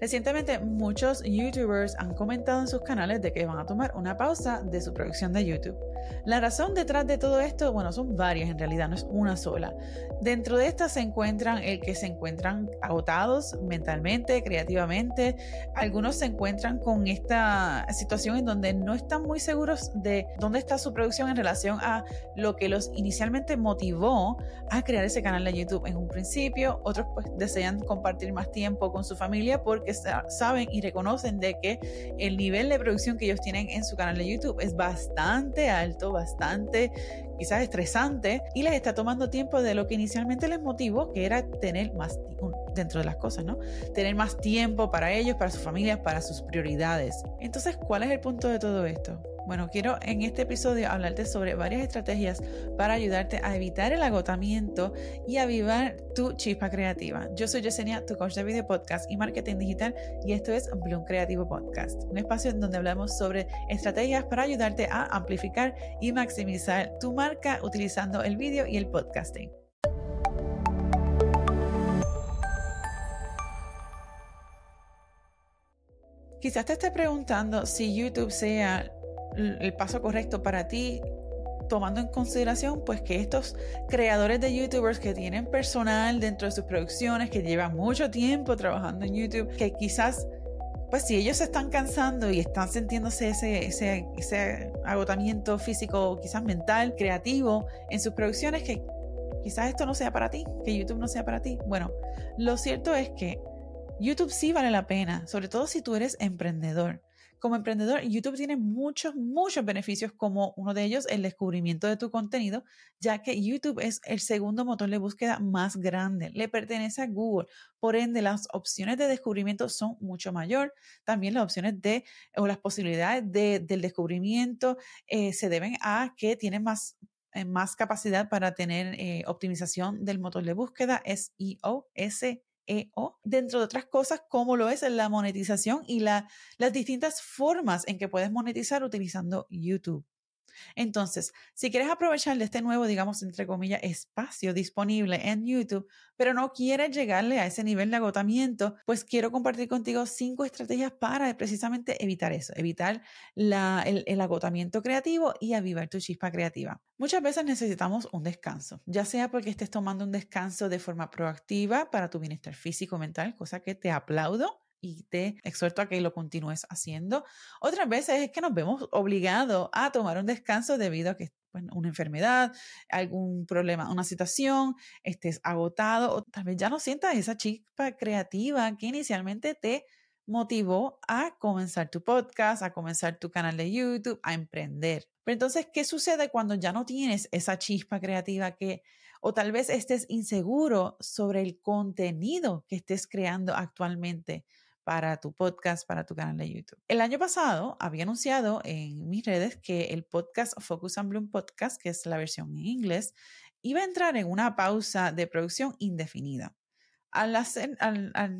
Recientemente muchos youtubers han comentado en sus canales de que van a tomar una pausa de su producción de YouTube. La razón detrás de todo esto, bueno, son varias en realidad, no es una sola. Dentro de estas se encuentran el que se encuentran agotados mentalmente, creativamente. Algunos se encuentran con esta situación en donde no están muy seguros de dónde está su producción en relación a lo que los inicialmente motivó a crear ese canal de YouTube en un principio. Otros pues desean compartir más tiempo con su familia porque saben y reconocen de que el nivel de producción que ellos tienen en su canal de YouTube es bastante alto bastante quizás estresante y les está tomando tiempo de lo que inicialmente les motivó, que era tener más dentro de las cosas, ¿no? Tener más tiempo para ellos, para sus familias, para sus prioridades. Entonces, ¿cuál es el punto de todo esto? Bueno, quiero en este episodio hablarte sobre varias estrategias para ayudarte a evitar el agotamiento y avivar tu chispa creativa. Yo soy Yesenia, tu coach de video podcast y marketing digital y esto es Bloom Creativo Podcast, un espacio en donde hablamos sobre estrategias para ayudarte a amplificar y maximizar tu marca utilizando el video y el podcasting. Quizás te estés preguntando si YouTube sea el paso correcto para ti, tomando en consideración pues que estos creadores de youtubers que tienen personal dentro de sus producciones, que llevan mucho tiempo trabajando en YouTube, que quizás pues si ellos se están cansando y están sintiéndose ese, ese, ese agotamiento físico, quizás mental, creativo en sus producciones, que quizás esto no sea para ti, que YouTube no sea para ti. Bueno, lo cierto es que YouTube sí vale la pena, sobre todo si tú eres emprendedor. Como emprendedor, YouTube tiene muchos, muchos beneficios, como uno de ellos el descubrimiento de tu contenido, ya que YouTube es el segundo motor de búsqueda más grande, le pertenece a Google, por ende las opciones de descubrimiento son mucho mayor, también las opciones de o las posibilidades de, del descubrimiento eh, se deben a que tiene más eh, más capacidad para tener eh, optimización del motor de búsqueda, SEO, EO, dentro de otras cosas como lo es la monetización y las distintas formas en que puedes monetizar utilizando YouTube. Entonces, si quieres aprovechar de este nuevo, digamos, entre comillas, espacio disponible en YouTube, pero no quieres llegarle a ese nivel de agotamiento, pues quiero compartir contigo cinco estrategias para precisamente evitar eso, evitar el, agotamiento creativo y avivar tu chispa creativa. Muchas veces necesitamos un descanso, ya sea porque estés tomando un descanso de forma proactiva para tu bienestar físico mental, cosa que te aplaudo y te exhorto a que lo continúes haciendo. Otras veces es que nos vemos obligados a tomar un descanso debido a que una enfermedad, algún problema, una situación, estés agotado o tal vez ya no sientas esa chispa creativa que inicialmente te motivó a comenzar tu podcast, a comenzar tu canal de YouTube, a emprender. Pero entonces, ¿qué sucede cuando ya no tienes esa chispa creativa que o tal vez estés inseguro sobre el contenido que estés creando actualmente? Para tu podcast, para tu canal de YouTube. El año pasado había anunciado en mis redes que el podcast Focus and Bloom Podcast, que es la versión en inglés, iba a entrar en una pausa de producción indefinida. Al,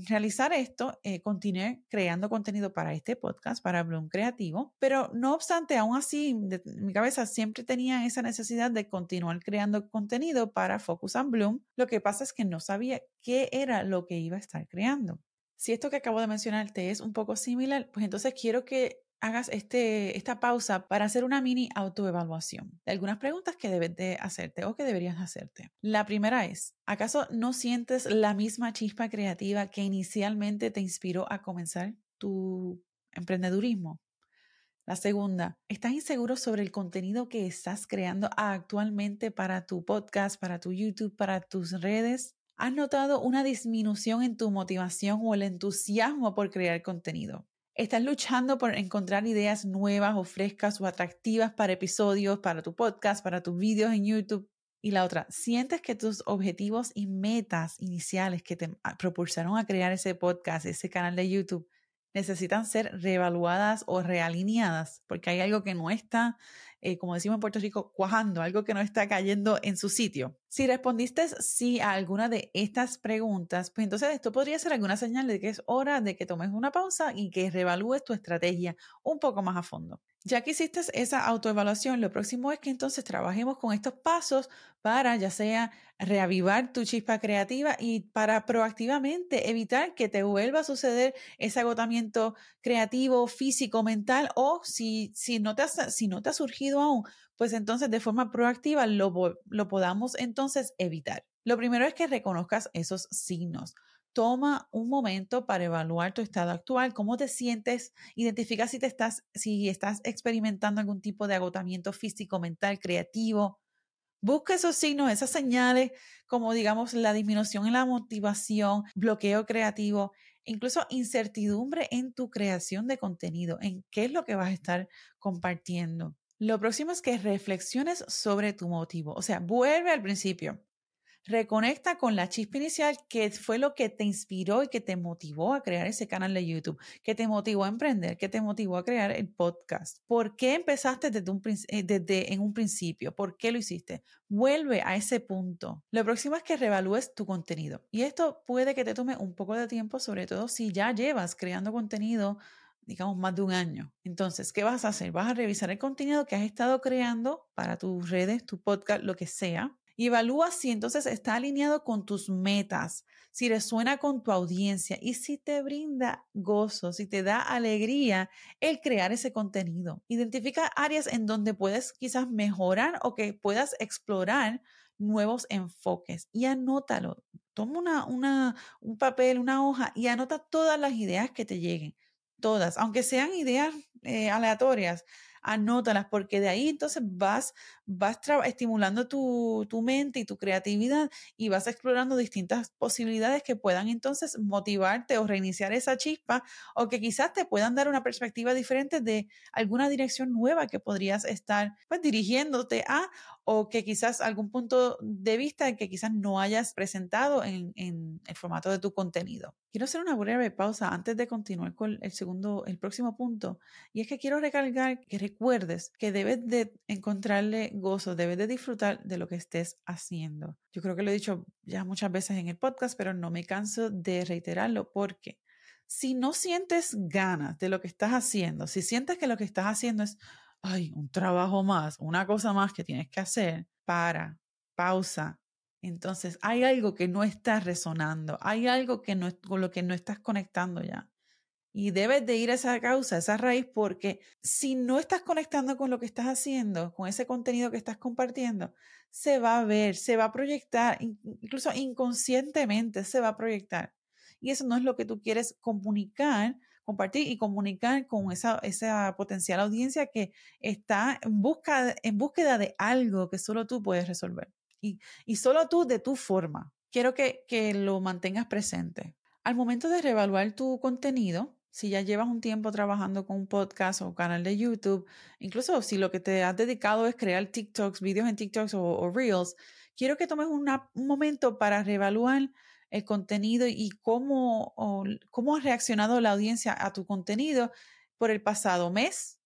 realizar esto, eh, continué creando contenido para este podcast, para Bloom Creativo, pero no obstante, aún así, mi cabeza siempre tenía esa necesidad de continuar creando contenido para Focus and Bloom. Lo que pasa es que no sabía qué era lo que iba a estar creando. Si esto que acabo de mencionar te es un poco similar, pues entonces quiero que hagas este, esta pausa para hacer una mini autoevaluación de algunas preguntas que debes de hacerte o que deberías hacerte. La primera es, ¿acaso no sientes la misma chispa creativa que inicialmente te inspiró a comenzar tu emprendedurismo? La segunda, ¿estás inseguro sobre el contenido que estás creando actualmente para tu podcast, para tu YouTube, para tus redes? ¿Has notado una disminución en tu motivación o el entusiasmo por crear contenido? ¿Estás luchando por encontrar ideas nuevas o frescas o atractivas para episodios, para tu podcast, para tus videos en YouTube? Y la otra, ¿sientes que tus objetivos y metas iniciales que te propulsaron a crear ese podcast, ese canal de YouTube, necesitan ser reevaluadas o realineadas porque hay algo que no está eh, como decimos en Puerto Rico, cuajando, algo que no está cayendo en su sitio. Si respondiste sí a alguna de estas preguntas, pues entonces esto podría ser alguna señal de que es hora de que tomes una pausa y que reevalúes tu estrategia un poco más a fondo. Ya que hiciste esa autoevaluación, lo próximo es que entonces trabajemos con estos pasos para ya sea reavivar tu chispa creativa y para proactivamente evitar que te vuelva a suceder ese agotamiento creativo, físico, mental o si, si, no, te si no te ha surgido aún, pues entonces de forma proactiva lo, lo podamos entonces evitar. Lo primero es que reconozcas esos signos toma un momento para evaluar tu estado actual, cómo te sientes, identifica si te estás si estás experimentando algún tipo de agotamiento físico, mental, creativo. Busca esos signos, esas señales, como digamos la disminución en la motivación, bloqueo creativo, incluso incertidumbre en tu creación de contenido, en qué es lo que vas a estar compartiendo. Lo próximo es que reflexiones sobre tu motivo, o sea, vuelve al principio. Reconecta con la chispa inicial, que fue lo que te inspiró y que te motivó a crear ese canal de YouTube, que te motivó a emprender, que te motivó a crear el podcast. ¿Por qué empezaste desde, un, eh, desde en un principio? ¿Por qué lo hiciste? Vuelve a ese punto. Lo próximo es que revalúes tu contenido. Y esto puede que te tome un poco de tiempo, sobre todo si ya llevas creando contenido digamos, más de un año. Entonces, ¿qué vas a hacer? Vas a revisar el contenido que has estado creando para tus redes, tu podcast, lo que sea. Y evalúa si entonces está alineado con tus metas, si resuena con tu audiencia y si te brinda gozo, si te da alegría el crear ese contenido. Identifica áreas en donde puedes quizás mejorar o que puedas explorar nuevos enfoques y anótalo. Toma una, una, un papel, una hoja y anota todas las ideas que te lleguen. Todas, aunque sean ideas eh, aleatorias, anótalas porque de ahí entonces vas, vas estimulando tu, tu, mente y tu creatividad y vas explorando distintas posibilidades que puedan entonces motivarte o reiniciar esa chispa o que quizás te puedan dar una perspectiva diferente de alguna dirección nueva que podrías estar pues, dirigiéndote a o que quizás algún punto de vista que quizás no hayas presentado en, en, el formato de tu contenido. Quiero hacer una breve pausa antes de continuar con el segundo, el próximo punto, y es que quiero recalcar que recuerdes que debes de encontrarle gozo, debes de disfrutar de lo que estés haciendo. Yo creo que lo he dicho ya muchas veces en el podcast, pero no me canso de reiterarlo porque si no sientes ganas de lo que estás haciendo, si sientes que lo que estás haciendo es ay, un trabajo más, una cosa más que tienes que hacer, para, pausa. Entonces, hay algo que no está resonando, hay algo que no, con lo que no estás conectando ya. Y debes de ir a esa causa, a esa raíz, porque si no estás conectando con lo que estás haciendo, con ese contenido que estás compartiendo, se va a ver, se va a proyectar, incluso inconscientemente se va a proyectar. Y eso no es lo que tú quieres comunicar compartir y comunicar con esa, esa potencial audiencia que está en, busca, en búsqueda de algo que solo tú puedes resolver. Y, y solo tú de tu forma. Quiero que, que lo mantengas presente. Al momento de reevaluar tu contenido, si ya llevas un tiempo trabajando con un podcast o canal de YouTube, incluso si lo que te has dedicado es crear TikToks, vídeos en TikToks o, o Reels, quiero que tomes un momento para reevaluar el contenido y cómo, cómo ha reaccionado la audiencia a tu contenido por el pasado mes,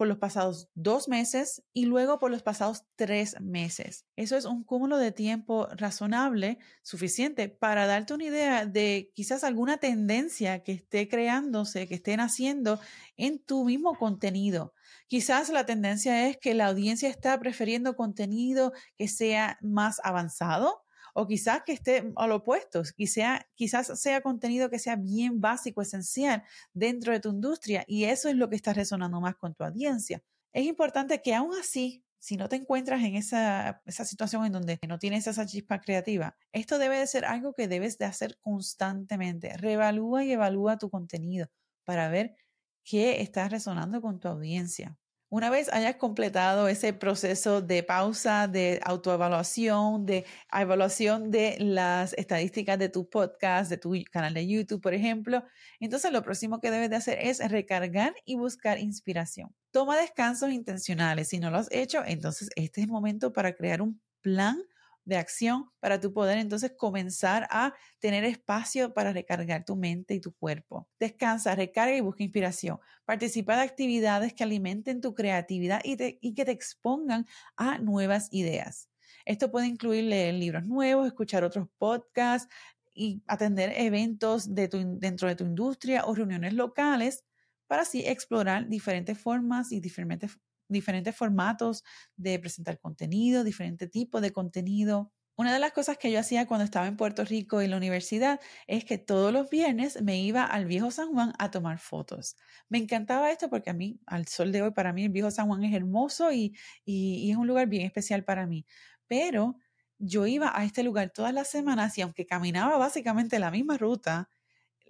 por los pasados dos meses y luego por los pasados tres meses. Eso es un cúmulo de tiempo razonable, suficiente para darte una idea de quizás alguna tendencia que esté creándose, que estén haciendo en tu mismo contenido. Quizás la tendencia es que la audiencia está prefiriendo contenido que sea más avanzado, o quizás que esté al opuesto, quizás, quizás sea contenido que sea bien básico, esencial dentro de tu industria y eso es lo que está resonando más con tu audiencia. Es importante que aún así, si no te encuentras en esa, esa situación en donde no tienes esa chispa creativa, esto debe de ser algo que debes de hacer constantemente. Reevalúa y evalúa tu contenido para ver qué está resonando con tu audiencia. Una vez hayas completado ese proceso de pausa, de autoevaluación, de evaluación de las estadísticas de tu podcast, de tu canal de YouTube, por ejemplo, entonces lo próximo que debes de hacer es recargar y buscar inspiración. Toma descansos intencionales. Si no lo has hecho, entonces este es el momento para crear un plan de acción para tu poder entonces comenzar a tener espacio para recargar tu mente y tu cuerpo. Descansa, recarga y busca inspiración. Participa de actividades que alimenten tu creatividad y, y que te expongan a nuevas ideas. Esto puede incluir leer libros nuevos, escuchar otros podcasts y atender eventos de dentro de tu industria o reuniones locales para así explorar diferentes formas y diferentes, diferentes formatos de presentar contenido, diferentes tipos de contenido. Una de las cosas que yo hacía cuando estaba en Puerto Rico en la universidad es que todos los viernes me iba al viejo San Juan a tomar fotos. Me encantaba esto porque a mí, al sol de hoy, para mí el viejo San Juan es hermoso y, y es un lugar bien especial para mí. Pero yo iba a este lugar todas las semanas y aunque caminaba básicamente la misma ruta,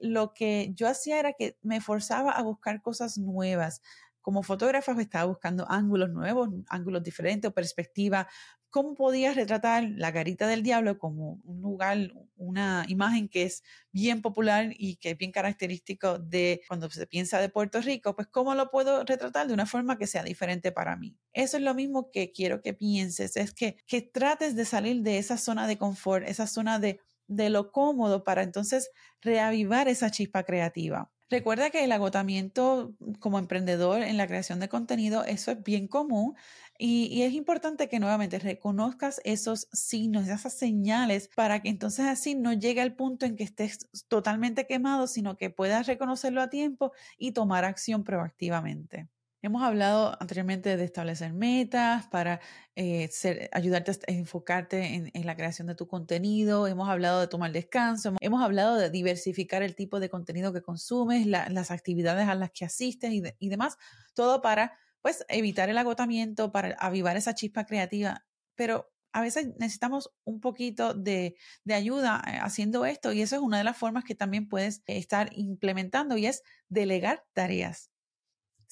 lo que yo hacía era que me forzaba a buscar cosas nuevas. Como fotógrafa estaba buscando ángulos nuevos, ángulos diferentes o perspectiva. ¿Cómo podía retratar la garita del diablo como un lugar, una imagen que es bien popular y que es bien característico de cuando se piensa de Puerto Rico? Pues ¿cómo lo puedo retratar de una forma que sea diferente para mí? Eso es lo mismo que quiero que pienses, es que, que trates de salir de esa zona de confort, esa zona de de lo cómodo para entonces reavivar esa chispa creativa. Recuerda que el agotamiento como emprendedor en la creación de contenido, eso es bien común y, es importante que nuevamente reconozcas esos signos, esas señales para que entonces así no llegue al punto en que estés totalmente quemado, sino que puedas reconocerlo a tiempo y tomar acción proactivamente. Hemos hablado anteriormente de establecer metas para eh, ayudarte a enfocarte en, la creación de tu contenido. Hemos hablado de tomar descanso. Hemos hablado de diversificar el tipo de contenido que consumes, las actividades a las que asistes y, demás. Todo para pues, evitar el agotamiento, para avivar esa chispa creativa. Pero a veces necesitamos un poquito de, ayuda eh, haciendo esto y eso es una de las formas que también puedes estar implementando y es delegar tareas.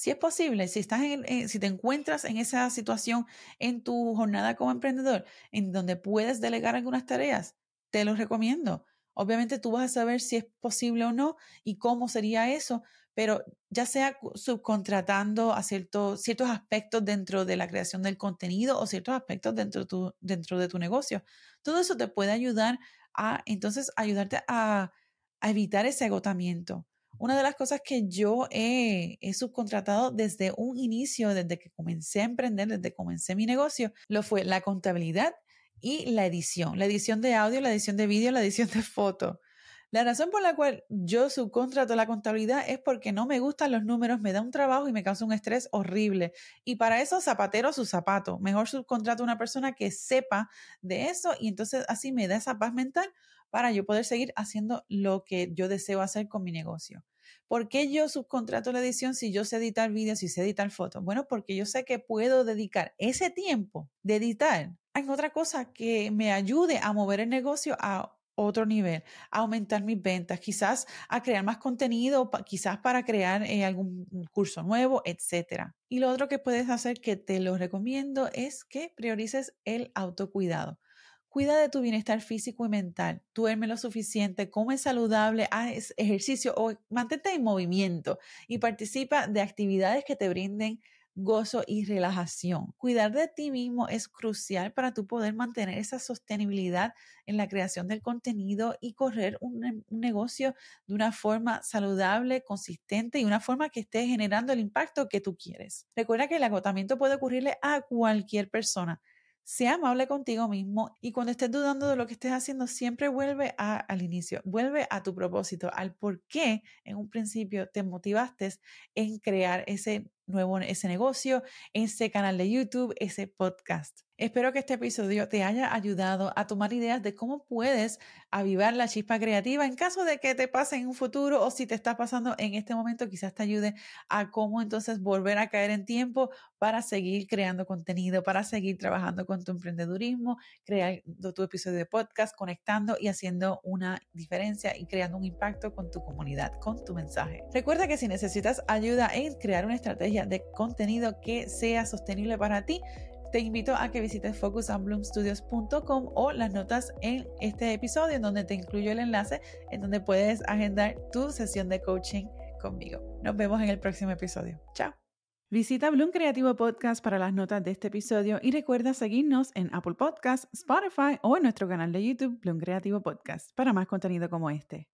Si es posible, si, estás en, si te encuentras en esa situación en tu jornada como emprendedor, en donde puedes delegar algunas tareas, te lo recomiendo. Obviamente tú vas a saber si es posible o no y cómo sería eso, pero ya sea subcontratando a ciertos aspectos dentro de la creación del contenido o ciertos aspectos dentro, tu, dentro de tu negocio, todo eso te puede ayudar a entonces ayudarte a evitar ese agotamiento. Una de las cosas que yo he, subcontratado desde un inicio, desde que comencé a emprender, desde que comencé mi negocio, lo fue la contabilidad y la edición, la edición de audio, la edición de vídeo, la edición de foto. La razón por la cual yo subcontrato la contabilidad es porque no me gustan los números, me da un trabajo y me causa un estrés horrible. Y para eso zapatero su zapato. Mejor subcontrato a una persona que sepa de eso y entonces así me da esa paz mental para yo poder seguir haciendo lo que yo deseo hacer con mi negocio. ¿Por qué yo subcontrato la edición si yo sé editar vídeos y sé editar fotos? Bueno, porque yo sé que puedo dedicar ese tiempo de editar en otra cosa que me ayude a mover el negocio a otro nivel, a aumentar mis ventas, quizás a crear más contenido, quizás para crear eh, algún curso nuevo, etc. Y lo otro que puedes hacer que te lo recomiendo es que priorices el autocuidado. Cuida de tu bienestar físico y mental. Duerme lo suficiente, come saludable, haz ejercicio o mantente en movimiento y participa de actividades que te brinden gozo y relajación. Cuidar de ti mismo es crucial para tu poder mantener esa sostenibilidad en la creación del contenido y correr un, un, negocio de una forma saludable, consistente y una forma que esté generando el impacto que tú quieres. Recuerda que el agotamiento puede ocurrirle a cualquier persona. Sea amable contigo mismo y cuando estés dudando de lo que estés haciendo, siempre vuelve al inicio, vuelve a tu propósito, al por qué en un principio te motivaste en crear ese nuevo, ese negocio, ese canal de YouTube, ese podcast. Espero que este episodio te haya ayudado a tomar ideas de cómo puedes avivar la chispa creativa en caso de que te pase en un futuro o si te está pasando en este momento, quizás te ayude a cómo entonces volver a caer en tiempo para seguir creando contenido, para seguir trabajando con tu emprendedurismo, creando tu episodio de podcast, conectando y haciendo una diferencia y creando un impacto con tu comunidad, con tu mensaje. Recuerda que si necesitas ayuda en crear una estrategia de contenido que sea sostenible para ti, te invito a que visites focusandbloomstudios.com o las notas en este episodio en donde te incluyo el enlace en donde puedes agendar tu sesión de coaching conmigo. Nos vemos en el próximo episodio. Chao. Visita Bloom Creativo Podcast para las notas de este episodio y recuerda seguirnos en Apple Podcasts, Spotify o en nuestro canal de YouTube Bloom Creativo Podcast para más contenido como este.